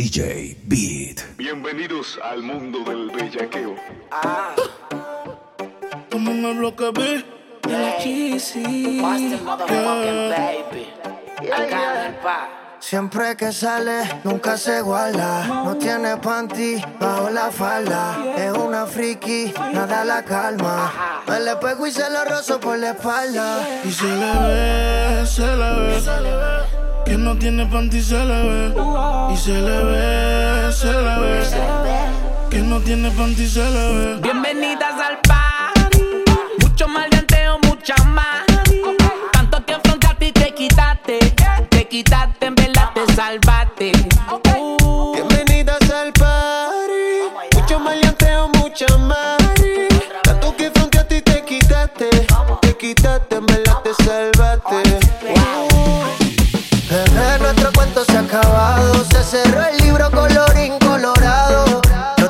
DJ Beat. Bienvenidos al mundo del bellaqueo. Ah. Como en el bloque B. De la motherfucking baby. Siempre que sale, nunca se iguala. No tiene panty bajo la falda. Es una friki, nada la calma. Me le pego y se lo rozo por la espalda. Y se le ve, se le ve. Que no tiene panty se le ve. Y se le ve, se le ve. Que no tiene panty se le ve. Bienvenidas al party. Mucho maleanteo, mucha más. Tanto que enfrentaste y te quitaste. Te quitaste,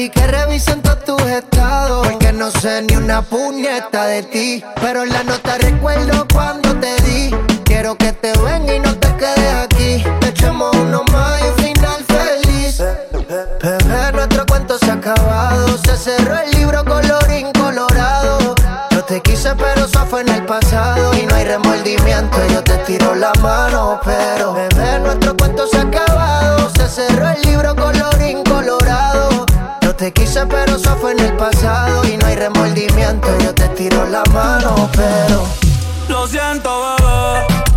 Y que revisen todos tus estados. Porque no sé ni una puñeta de ti. Pero en la nota recuerdo cuando te di. Quiero que te venga y no te quedes aquí. Echemos uno más y un final feliz. Bebé, nuestro cuento se ha acabado. Se cerró el libro colorín colorado. Yo te quise, pero eso fue en el pasado. Y no hay remordimiento, yo te tiro la mano. Pero, bebé, nuestro quise, pero eso fue en el pasado. Y no hay remordimiento, yo te tiro la mano. Pero, Lo siento, bebé.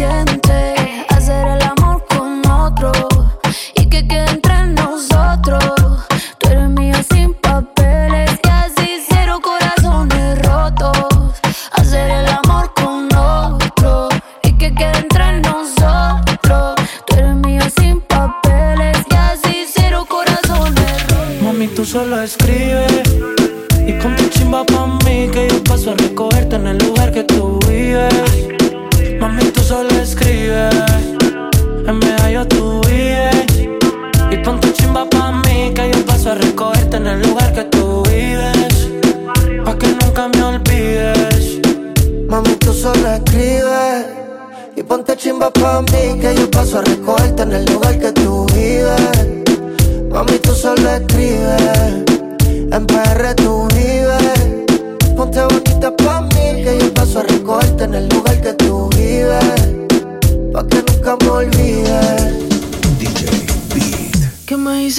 Chimba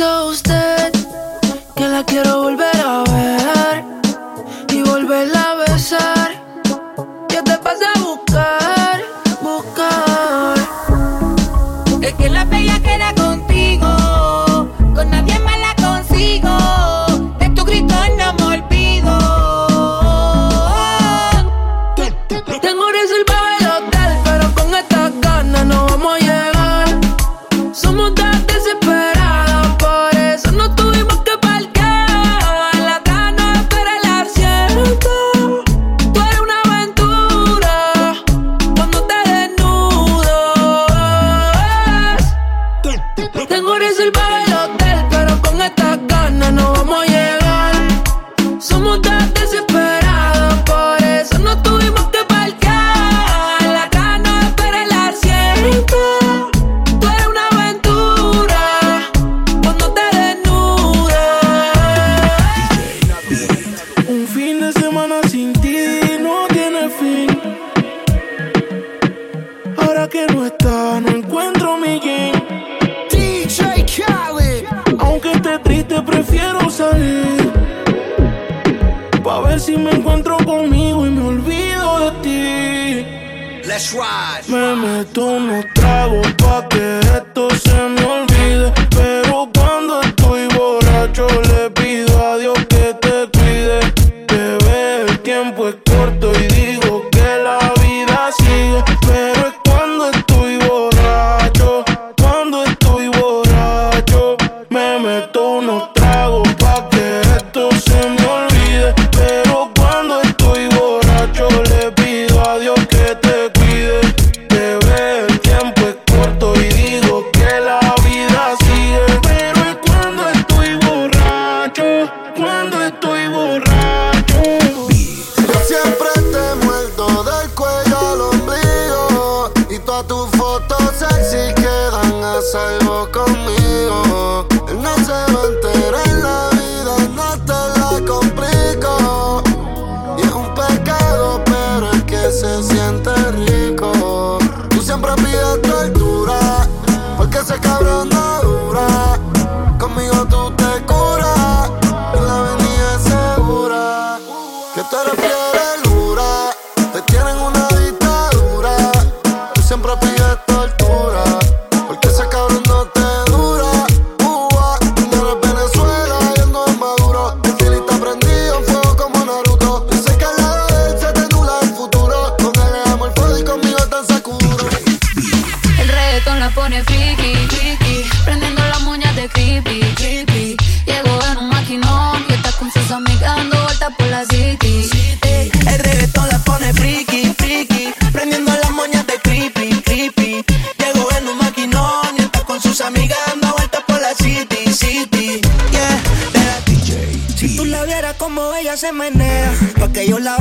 ¿Qué Dime tú no que yo la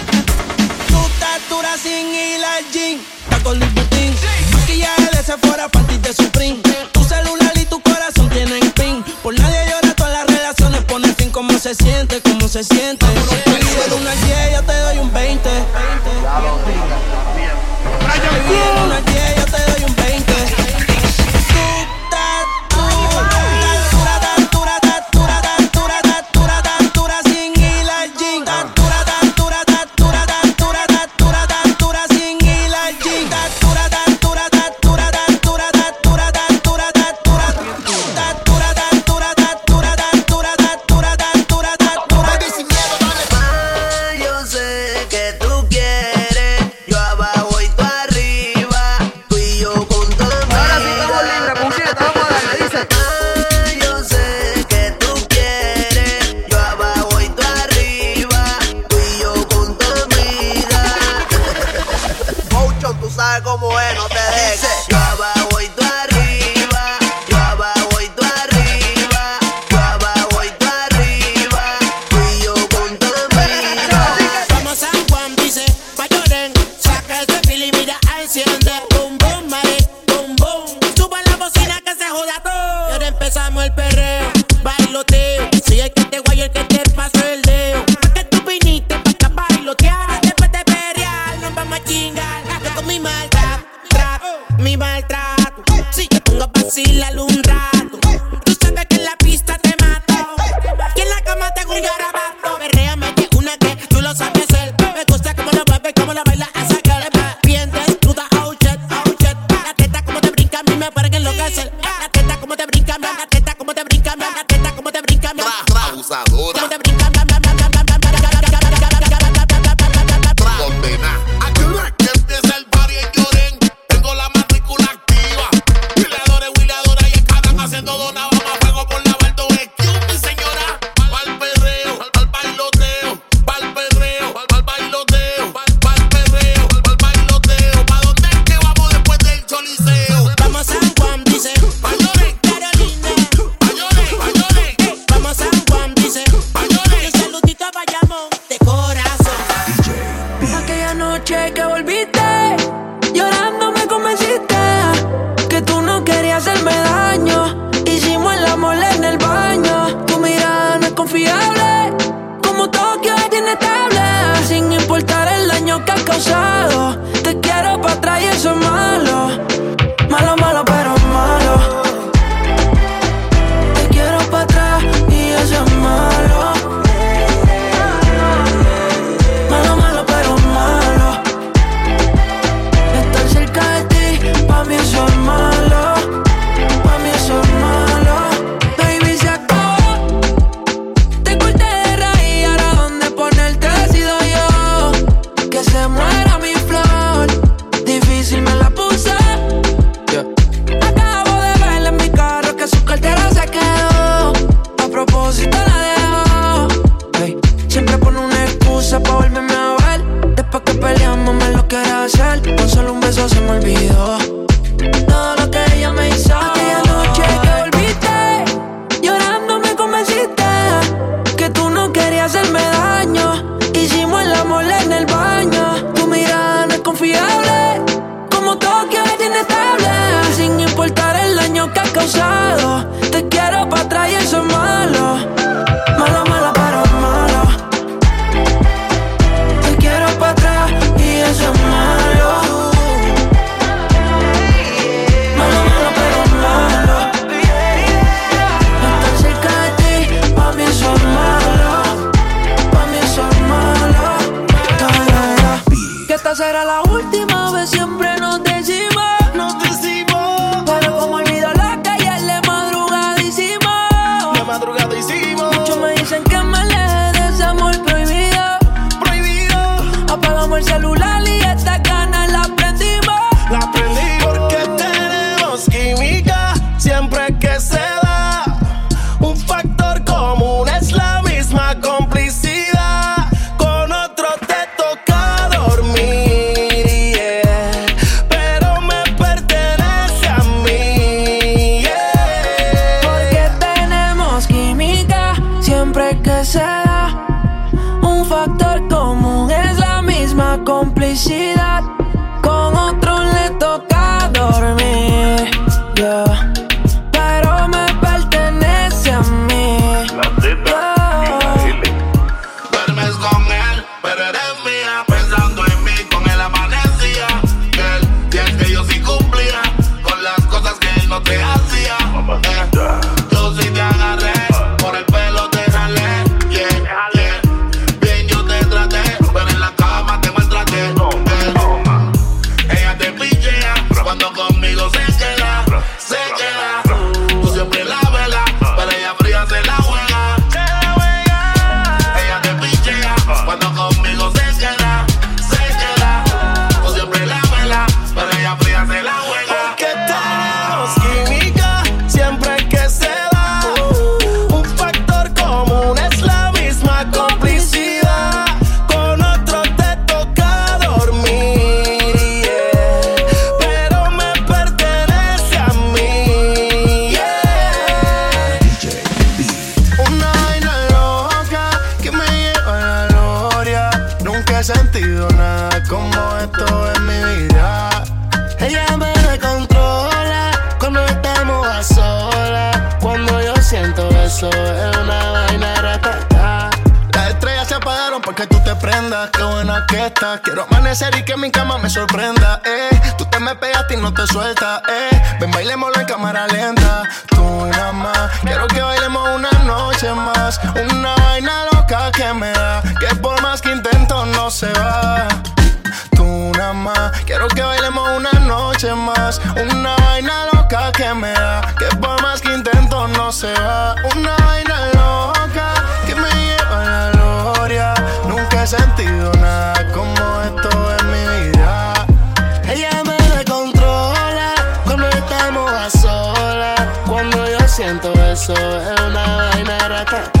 Quiero amanecer y que mi cama me sorprenda, eh. Tú te me pegaste y no te sueltas, eh. Ven, bailémoslo en cámara lenta. Tú nada más. Quiero que bailemos una noche más. Una vaina loca que me da. Que por más que intento no se va. Tú nada más. Quiero que bailemos una noche más. Una vaina loca que me da. Que por más que intento no se va. Una vaina he sentido nada como esto en mi vida. Ella me descontrola cuando estamos a solas. Cuando yo siento eso, es una vaina rata.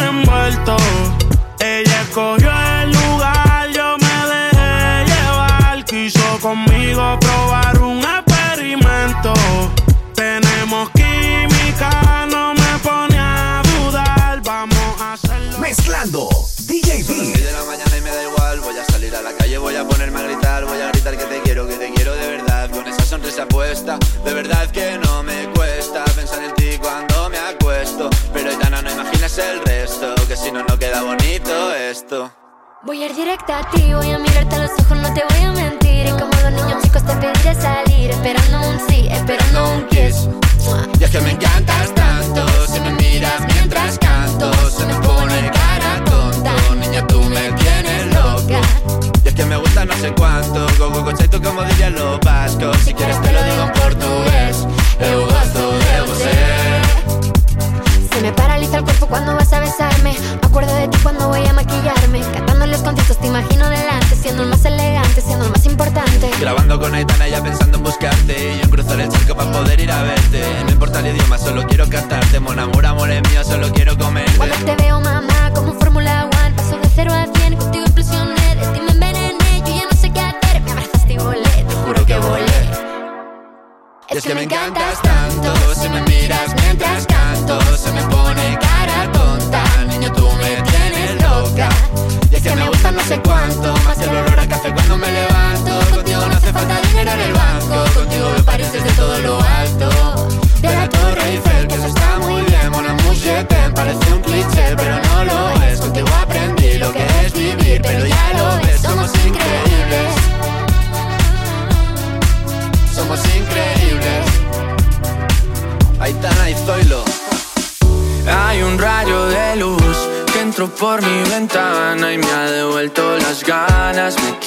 Tiene envuelto. Ella escogió el lugar, yo me dejé llevar. Quiso conmigo probar un experimento. Tenemos química, no me pone a dudar. Vamos a hacerlo. Mezclando DJ Son las B. 10 de la mañana y me da igual. Voy a salir a la calle, voy a ponerme a gritar. Voy a gritar que te quiero, que te quiero de verdad. Con esa sonrisa puesta, de verdad que no me cuesta esto. Voy a ir directa a ti, voy a mirarte a los ojos, no te voy a mentir. Y como los niños chicos te pediré salir, esperando un sí, esperando un kiss. Mua. Y es que me encantas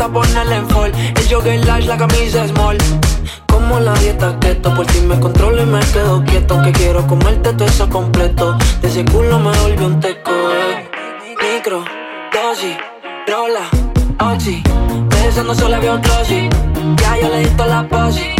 gusta ponerle en fall. El jogger large, la camisa small. Como la dieta keto, por ti me controlo y me quedo quieto. Que quiero comerte todo eso completo. De ese culo me volvió un teco, eh. Micro, dosis, rola, oxi. Besando solo había un Ya yo le di toda la posi.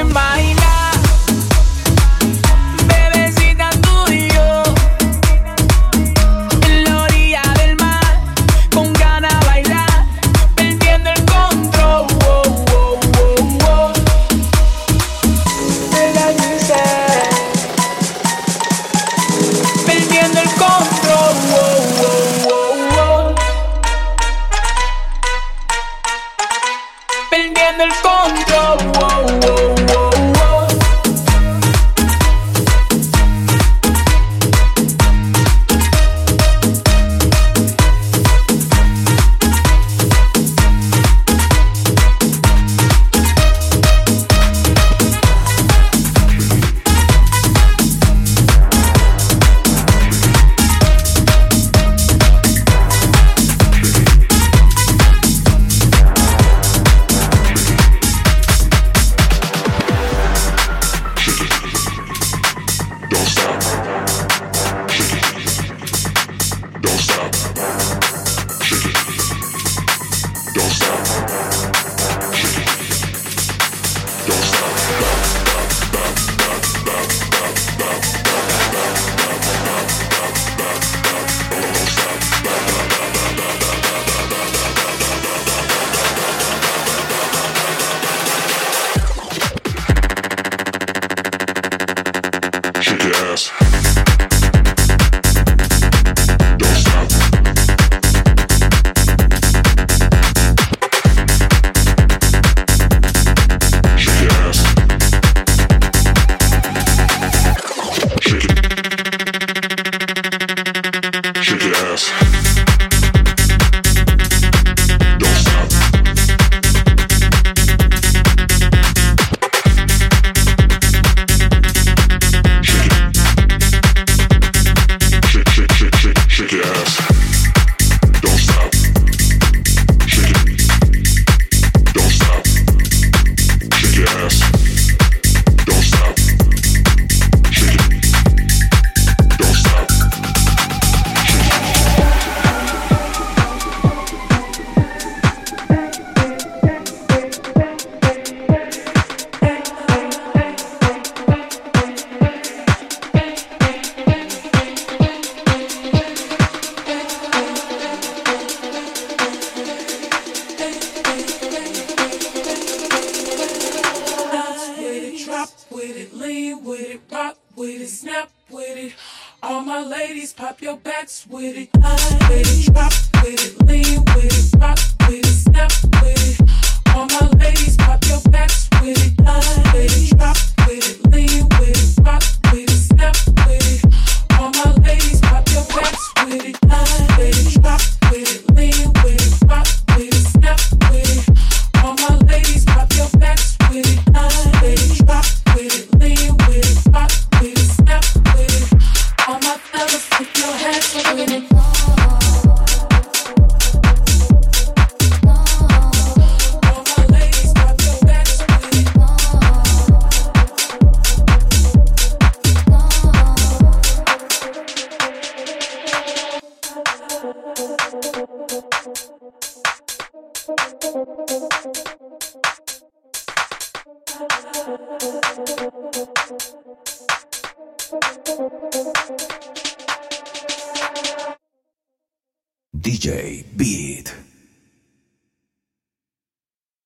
Con ganas